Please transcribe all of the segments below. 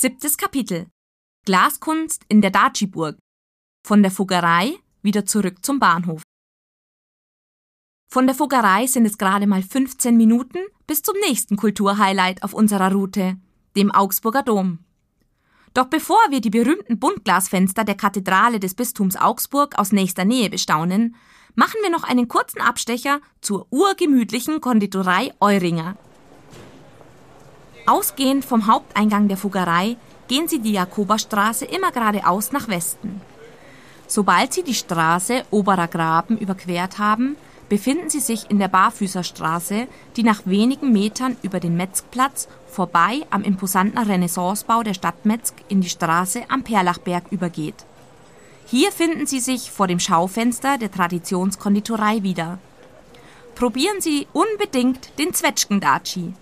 Siebtes Kapitel. Glaskunst in der Daci-Burg. Von der Fuggerei wieder zurück zum Bahnhof. Von der Fuggerei sind es gerade mal 15 Minuten bis zum nächsten Kulturhighlight auf unserer Route, dem Augsburger Dom. Doch bevor wir die berühmten Buntglasfenster der Kathedrale des Bistums Augsburg aus nächster Nähe bestaunen, machen wir noch einen kurzen Abstecher zur urgemütlichen Konditorei Euringer. Ausgehend vom Haupteingang der Fuggerei gehen Sie die Jakoberstraße immer geradeaus nach Westen. Sobald Sie die Straße Oberer Graben überquert haben, befinden Sie sich in der Barfüßerstraße, die nach wenigen Metern über den Metzgplatz vorbei am imposanten Renaissancebau der Stadt Metzg in die Straße am Perlachberg übergeht. Hier finden Sie sich vor dem Schaufenster der Traditionskonditorei wieder. Probieren Sie unbedingt den Zwetschgendaci.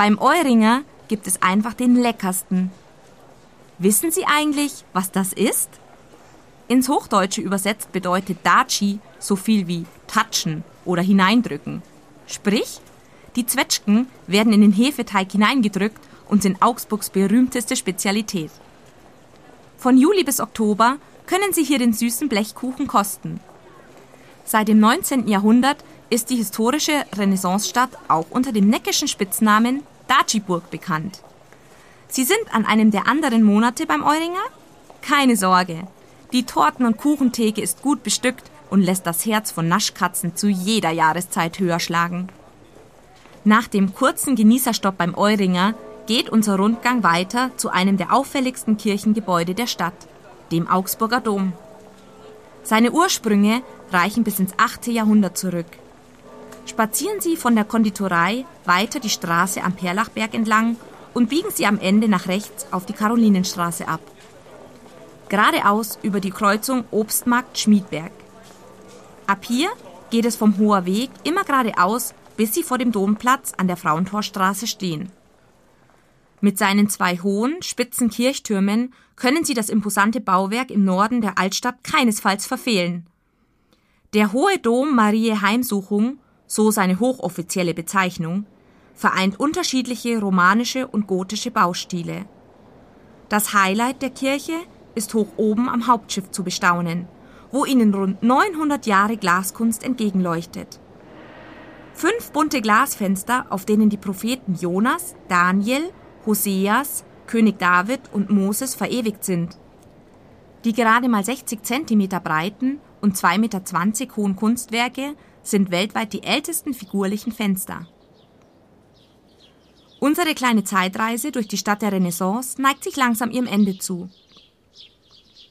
Beim Euringer gibt es einfach den leckersten. Wissen Sie eigentlich, was das ist? Ins Hochdeutsche übersetzt bedeutet Daci so viel wie touchen oder hineindrücken. Sprich, die Zwetschgen werden in den Hefeteig hineingedrückt und sind Augsburgs berühmteste Spezialität. Von Juli bis Oktober können Sie hier den süßen Blechkuchen kosten. Seit dem 19. Jahrhundert ist die historische Renaissancestadt auch unter dem neckischen Spitznamen Daciburg bekannt. Sie sind an einem der anderen Monate beim Euringer? Keine Sorge. Die Torten- und Kuchentheke ist gut bestückt und lässt das Herz von Naschkatzen zu jeder Jahreszeit höher schlagen. Nach dem kurzen Genießerstopp beim Euringer geht unser Rundgang weiter zu einem der auffälligsten Kirchengebäude der Stadt, dem Augsburger Dom. Seine Ursprünge reichen bis ins 8. Jahrhundert zurück. Spazieren Sie von der Konditorei weiter die Straße am Perlachberg entlang und biegen Sie am Ende nach rechts auf die Karolinenstraße ab. Geradeaus über die Kreuzung Obstmarkt Schmiedberg. Ab hier geht es vom Hoher Weg immer geradeaus, bis sie vor dem Domplatz an der Frauentorstraße stehen. Mit seinen zwei hohen, spitzen Kirchtürmen können sie das imposante Bauwerk im Norden der Altstadt keinesfalls verfehlen. Der Hohe Dom Mariä Heimsuchung, so seine hochoffizielle Bezeichnung, vereint unterschiedliche romanische und gotische Baustile. Das Highlight der Kirche ist hoch oben am Hauptschiff zu bestaunen – wo ihnen rund 900 Jahre Glaskunst entgegenleuchtet. Fünf bunte Glasfenster, auf denen die Propheten Jonas, Daniel, Hoseas, König David und Moses verewigt sind. Die gerade mal 60 Zentimeter breiten und 2,20 Meter hohen Kunstwerke sind weltweit die ältesten figurlichen Fenster. Unsere kleine Zeitreise durch die Stadt der Renaissance neigt sich langsam ihrem Ende zu.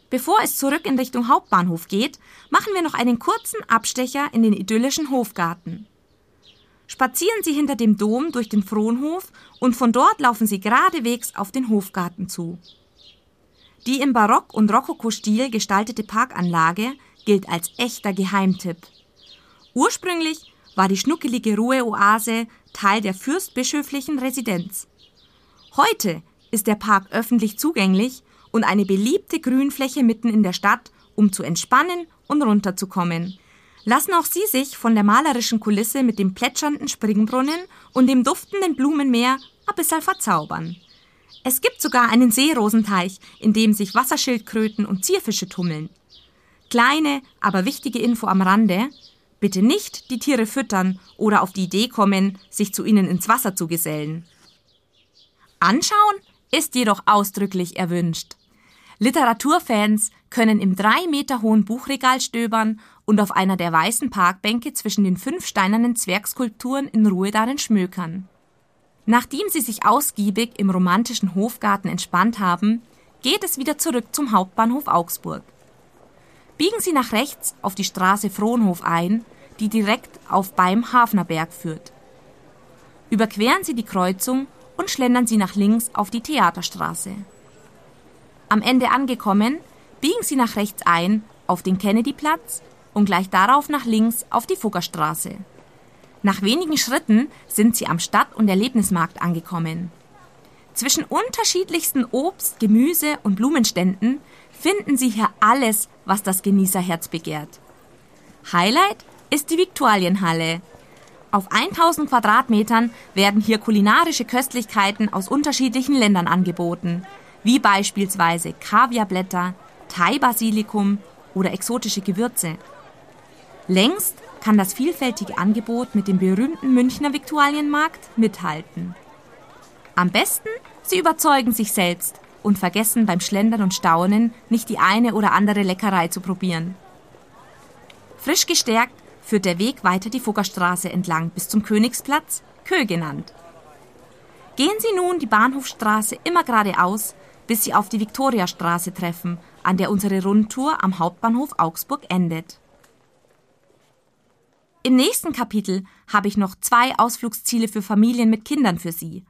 Bevor es zurück in Richtung Hauptbahnhof geht, machen wir noch einen kurzen Abstecher in den idyllischen Hofgarten. Spazieren Sie hinter dem Dom durch den Fronhof und von dort laufen Sie geradewegs auf den Hofgarten zu. Die im Barock- und Rokoko-Stil gestaltete Parkanlage gilt als echter Geheimtipp. Ursprünglich war die schnuckelige Ruheoase Teil der fürstbischöflichen Residenz. Heute ist der Park öffentlich zugänglich und eine beliebte Grünfläche mitten in der Stadt, um zu entspannen und runterzukommen. Lassen auch Sie sich von der malerischen Kulisse mit dem plätschernden Springbrunnen und dem duftenden Blumenmeer ein bisschen verzaubern. Es gibt sogar einen Seerosenteich, in dem sich Wasserschildkröten und Zierfische tummeln. Kleine, aber wichtige Info am Rande. Bitte nicht die Tiere füttern oder auf die Idee kommen, sich zu ihnen ins Wasser zu gesellen. Anschauen ist jedoch ausdrücklich erwünscht. Literaturfans können im drei Meter hohen Buchregal stöbern und auf einer der weißen Parkbänke zwischen den fünf steinernen Zwergskulpturen in Ruhe darin schmökern. Nachdem sie sich ausgiebig im romantischen Hofgarten entspannt haben, geht es wieder zurück zum Hauptbahnhof Augsburg. Biegen Sie nach rechts auf die Straße Frohnhof ein, die direkt auf beim Hafnerberg führt. Überqueren Sie die Kreuzung und schlendern Sie nach links auf die Theaterstraße. Am Ende angekommen, biegen Sie nach rechts ein auf den Kennedyplatz und gleich darauf nach links auf die Fuggerstraße. Nach wenigen Schritten sind Sie am Stadt- und Erlebnismarkt angekommen. Zwischen unterschiedlichsten Obst-, Gemüse- und Blumenständen finden Sie hier alles, was das Genießerherz begehrt. Highlight ist die Viktualienhalle, Auf 1000 Quadratmetern werden hier kulinarische Köstlichkeiten aus unterschiedlichen Ländern angeboten, wie beispielsweise Kaviarblätter, Thai-Basilikum oder exotische Gewürze. Längst kann das vielfältige Angebot mit dem berühmten Münchner Viktualienmarkt mithalten. Am besten, Sie überzeugen sich selbst und vergessen beim Schlendern und Staunen nicht die eine oder andere Leckerei zu probieren. Frisch gestärkt führt der Weg weiter die Fuggerstraße entlang bis zum Königsplatz, Kö genannt. Gehen Sie nun die Bahnhofstraße immer geradeaus, bis Sie auf die Viktoriastraße treffen, an der unsere Rundtour am Hauptbahnhof Augsburg endet. Im nächsten Kapitel habe ich noch zwei Ausflugsziele für Familien mit Kindern für Sie.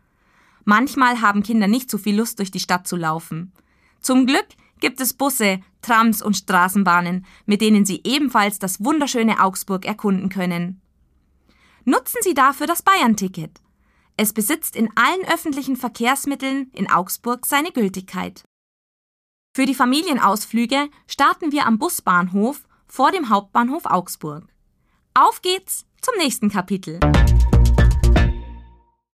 Manchmal haben Kinder nicht so viel Lust, durch die Stadt zu laufen. Zum Glück gibt es Busse, Trams und Straßenbahnen, mit denen Sie ebenfalls das wunderschöne Augsburg erkunden können. Nutzen Sie dafür das Bayern-Ticket. Es besitzt in allen öffentlichen Verkehrsmitteln in Augsburg seine Gültigkeit. Für die Familienausflüge starten wir am Busbahnhof vor dem Hauptbahnhof Augsburg. Auf geht's zum nächsten Kapitel.